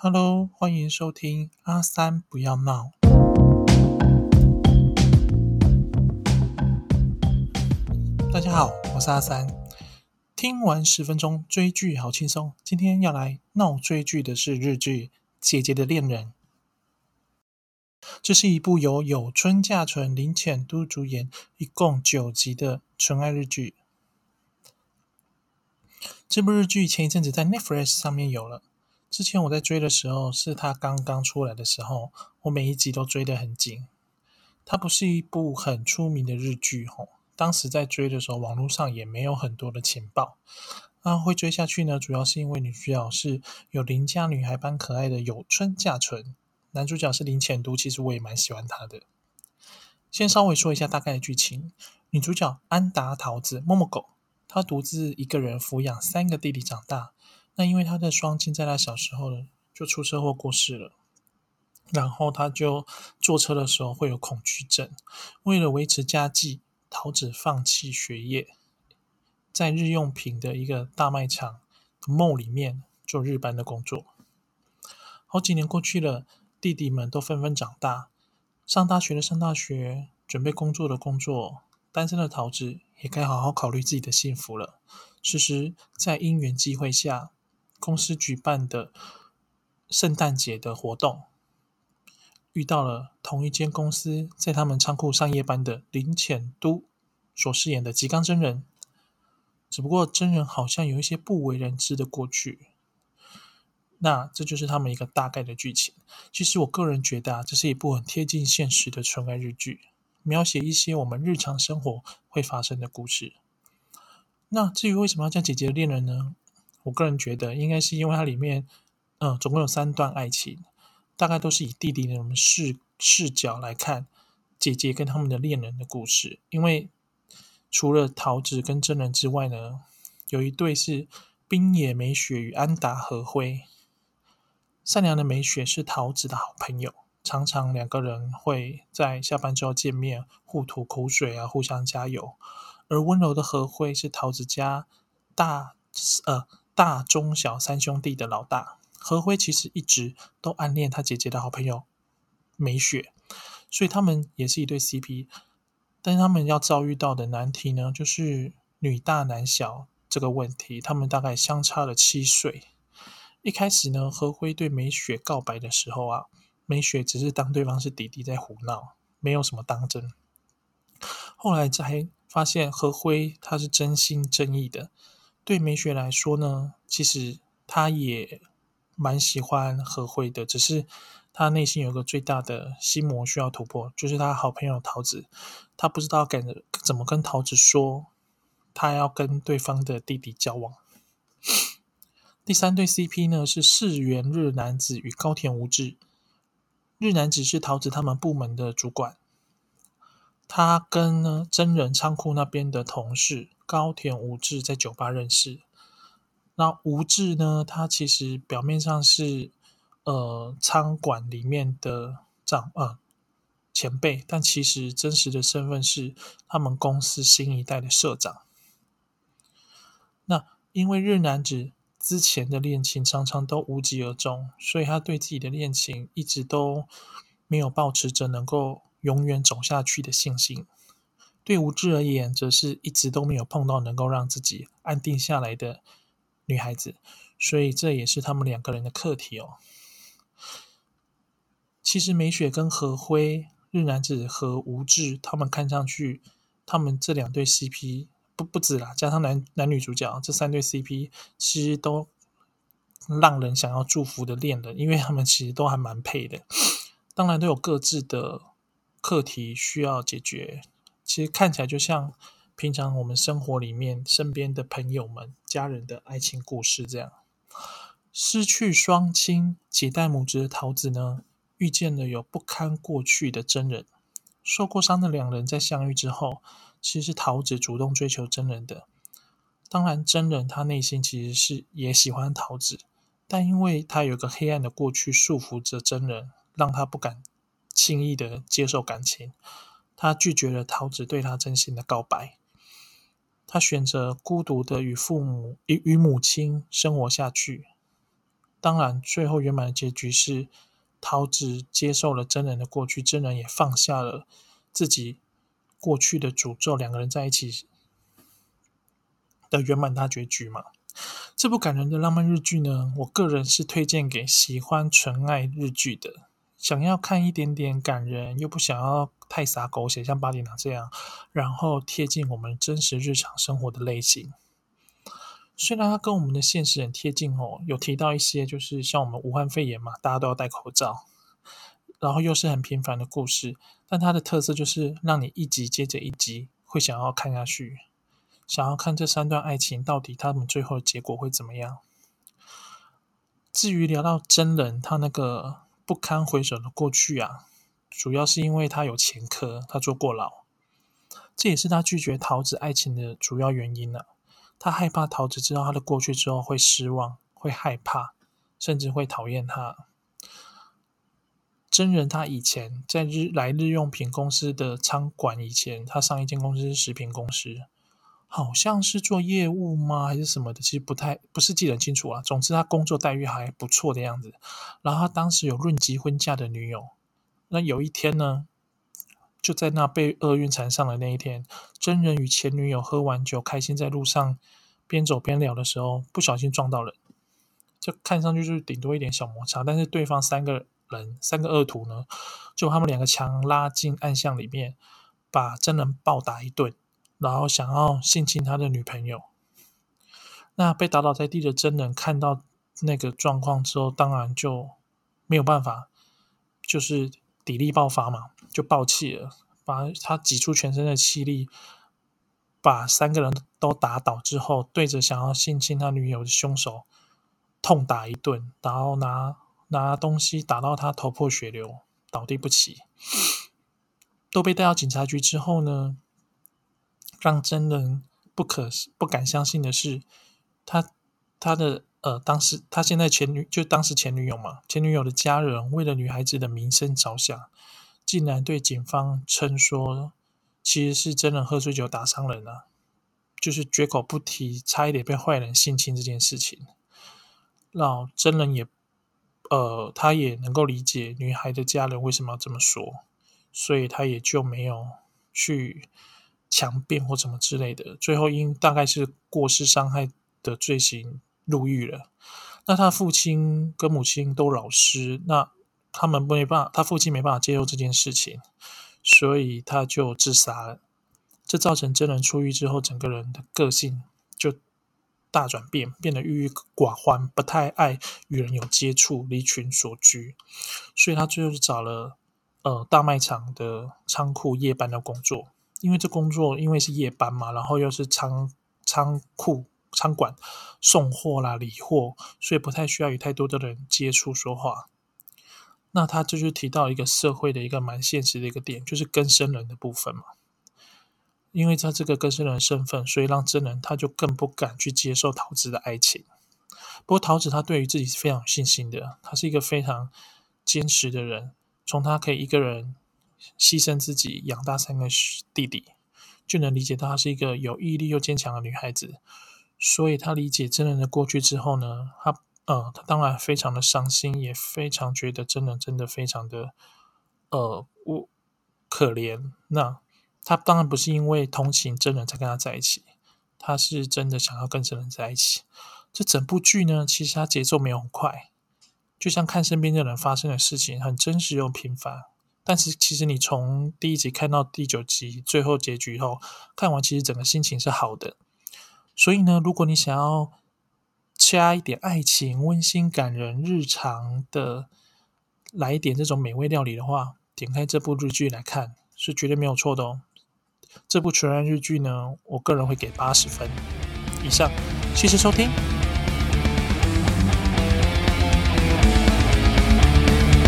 Hello，欢迎收听阿三不要闹。大家好，我是阿三。听完十分钟追剧好轻松，今天要来闹追剧的是日剧《姐姐的恋人》。这是一部由有村架纯、林浅都主演，一共九集的纯爱日剧。这部日剧前一阵子在 Netflix 上面有了。之前我在追的时候，是它刚刚出来的时候，我每一集都追得很紧。它不是一部很出名的日剧吼，当时在追的时候，网络上也没有很多的情报。那会追下去呢，主要是因为女主角是有邻家女孩般可爱的有村架纯，男主角是林浅都，其实我也蛮喜欢他的。先稍微说一下大概的剧情：女主角安达桃子默默狗。她独自一个人抚养三个弟弟长大。那因为他的双亲在他小时候就出车祸过世了，然后他就坐车的时候会有恐惧症。为了维持家计，桃子放弃学业，在日用品的一个大卖场 mall 里面做日班的工作。好几年过去了，弟弟们都纷纷长大，上大学的上大学，准备工作的工作。单身的桃子也该好好考虑自己的幸福了。此时，在因缘机会下，公司举办的圣诞节的活动，遇到了同一间公司在他们仓库上夜班的林浅都所饰演的吉冈真人。只不过真人好像有一些不为人知的过去。那这就是他们一个大概的剧情。其实我个人觉得啊，这是一部很贴近现实的纯爱日剧。描写一些我们日常生活会发生的故事。那至于为什么要叫姐姐的恋人呢？我个人觉得，应该是因为它里面，嗯，总共有三段爱情，大概都是以弟弟的视视角来看姐姐跟他们的恋人的故事。因为除了桃子跟真人之外呢，有一对是冰野美雪与安达和辉。善良的美雪是桃子的好朋友。常常两个人会在下班之后见面，互吐口水啊，互相加油。而温柔的何辉是桃子家大呃大中小三兄弟的老大。何辉其实一直都暗恋他姐姐的好朋友美雪，所以他们也是一对 CP。但是他们要遭遇到的难题呢，就是女大男小这个问题。他们大概相差了七岁。一开始呢，何辉对美雪告白的时候啊。美雪只是当对方是弟弟在胡闹，没有什么当真。后来才发现何辉他是真心真意的。对美雪来说呢，其实他也蛮喜欢何辉的，只是他内心有个最大的心魔需要突破，就是他好朋友桃子，他不知道该怎么跟桃子说，他要跟对方的弟弟交往。第三对 CP 呢是世元日男子与高田无志。日南子是桃子他们部门的主管，他跟呢真人仓库那边的同事高田无志在酒吧认识。那无志呢，他其实表面上是呃仓管里面的长呃前辈，但其实真实的身份是他们公司新一代的社长。那因为日南子。之前的恋情常常都无疾而终，所以他对自己的恋情一直都没有保持着能够永远走下去的信心。对吴志而言，则是一直都没有碰到能够让自己安定下来的女孩子，所以这也是他们两个人的课题哦。其实美雪跟何辉、日南子和吴志，他们看上去，他们这两对 CP。不不止啦，加上男男女主角这三对 CP，其实都让人想要祝福的恋人，因为他们其实都还蛮配的。当然都有各自的课题需要解决，其实看起来就像平常我们生活里面身边的朋友们、家人的爱情故事这样。失去双亲、几代母子的桃子呢，遇见了有不堪过去的真人，受过伤的两人在相遇之后。其实是桃子主动追求真人的，当然真人他内心其实是也喜欢桃子，但因为他有个黑暗的过去束缚着真人，让他不敢轻易的接受感情，他拒绝了桃子对他真心的告白，他选择孤独的与父母与与母亲生活下去，当然，最后圆满的结局是桃子接受了真人的过去，真人也放下了自己过去的诅咒，两个人在一起的圆满大结局嘛。这部感人的浪漫日剧呢，我个人是推荐给喜欢纯爱日剧的，想要看一点点感人，又不想要太洒狗血，像八点档这样，然后贴近我们真实日常生活的类型。虽然它跟我们的现实很贴近哦，有提到一些就是像我们武汉肺炎嘛，大家都要戴口罩，然后又是很平凡的故事，但它的特色就是让你一集接着一集会想要看下去，想要看这三段爱情到底他们最后的结果会怎么样。至于聊到真人，他那个不堪回首的过去啊，主要是因为他有前科，他坐过牢，这也是他拒绝桃子爱情的主要原因了。他害怕桃子知道他的过去之后会失望，会害怕，甚至会讨厌他。真人他以前在日来日用品公司的仓管，以前他上一间公司是食品公司，好像是做业务吗，还是什么的？其实不太不是记得很清楚啊。总之他工作待遇还不错的样子。然后他当时有论及婚嫁的女友，那有一天呢？就在那被厄运缠上的那一天，真人与前女友喝完酒，开心在路上边走边聊的时候，不小心撞到人，就看上去就是顶多一点小摩擦，但是对方三个人三个恶徒呢，就他们两个强拉进暗巷里面，把真人暴打一顿，然后想要性侵他的女朋友。那被打倒在地的真人看到那个状况之后，当然就没有办法，就是。体力爆发嘛，就爆气了，把他挤出全身的气力，把三个人都打倒之后，对着想要性侵他女友的凶手痛打一顿，然后拿拿东西打到他头破血流，倒地不起。都被带到警察局之后呢，让真人不可不敢相信的是，他他的。呃，当时他现在前女就当时前女友嘛，前女友的家人为了女孩子的名声着想，竟然对警方称说，其实是真人喝醉酒打伤人了，就是绝口不提差一点被坏人性侵这件事情。让真人也，呃，他也能够理解女孩的家人为什么要这么说，所以他也就没有去强辩或什么之类的。最后因大概是过失伤害的罪行。入狱了，那他父亲跟母亲都老师，那他们没办法，他父亲没办法接受这件事情，所以他就自杀了。这造成真人出狱之后，整个人的个性就大转变，变得郁郁寡欢，不太爱与人有接触，离群所居。所以他最后就找了呃大卖场的仓库夜班的工作，因为这工作因为是夜班嘛，然后又是仓仓库。餐馆送货啦、理货，所以不太需要与太多的人接触说话。那他这就提到一个社会的一个蛮现实的一个点，就是跟生人的部分嘛。因为他这个跟生人身份，所以让真人他就更不敢去接受桃子的爱情。不过桃子他对于自己是非常有信心的，他是一个非常坚持的人。从他可以一个人牺牲自己养大三个弟弟，就能理解到她是一个有毅力又坚强的女孩子。所以她理解真人的过去之后呢，她呃，她当然非常的伤心，也非常觉得真人真的非常的呃我可怜。那她当然不是因为同情真人才跟他在一起，她是真的想要跟真人在一起。这整部剧呢，其实它节奏没有很快，就像看身边的人发生的事情，很真实又平凡。但是其实你从第一集看到第九集最后结局后，看完其实整个心情是好的。所以呢，如果你想要加一点爱情、温馨、感人、日常的，来一点这种美味料理的话，点开这部日剧来看是绝对没有错的哦。这部纯爱日剧呢，我个人会给八十分以上。谢谢收听。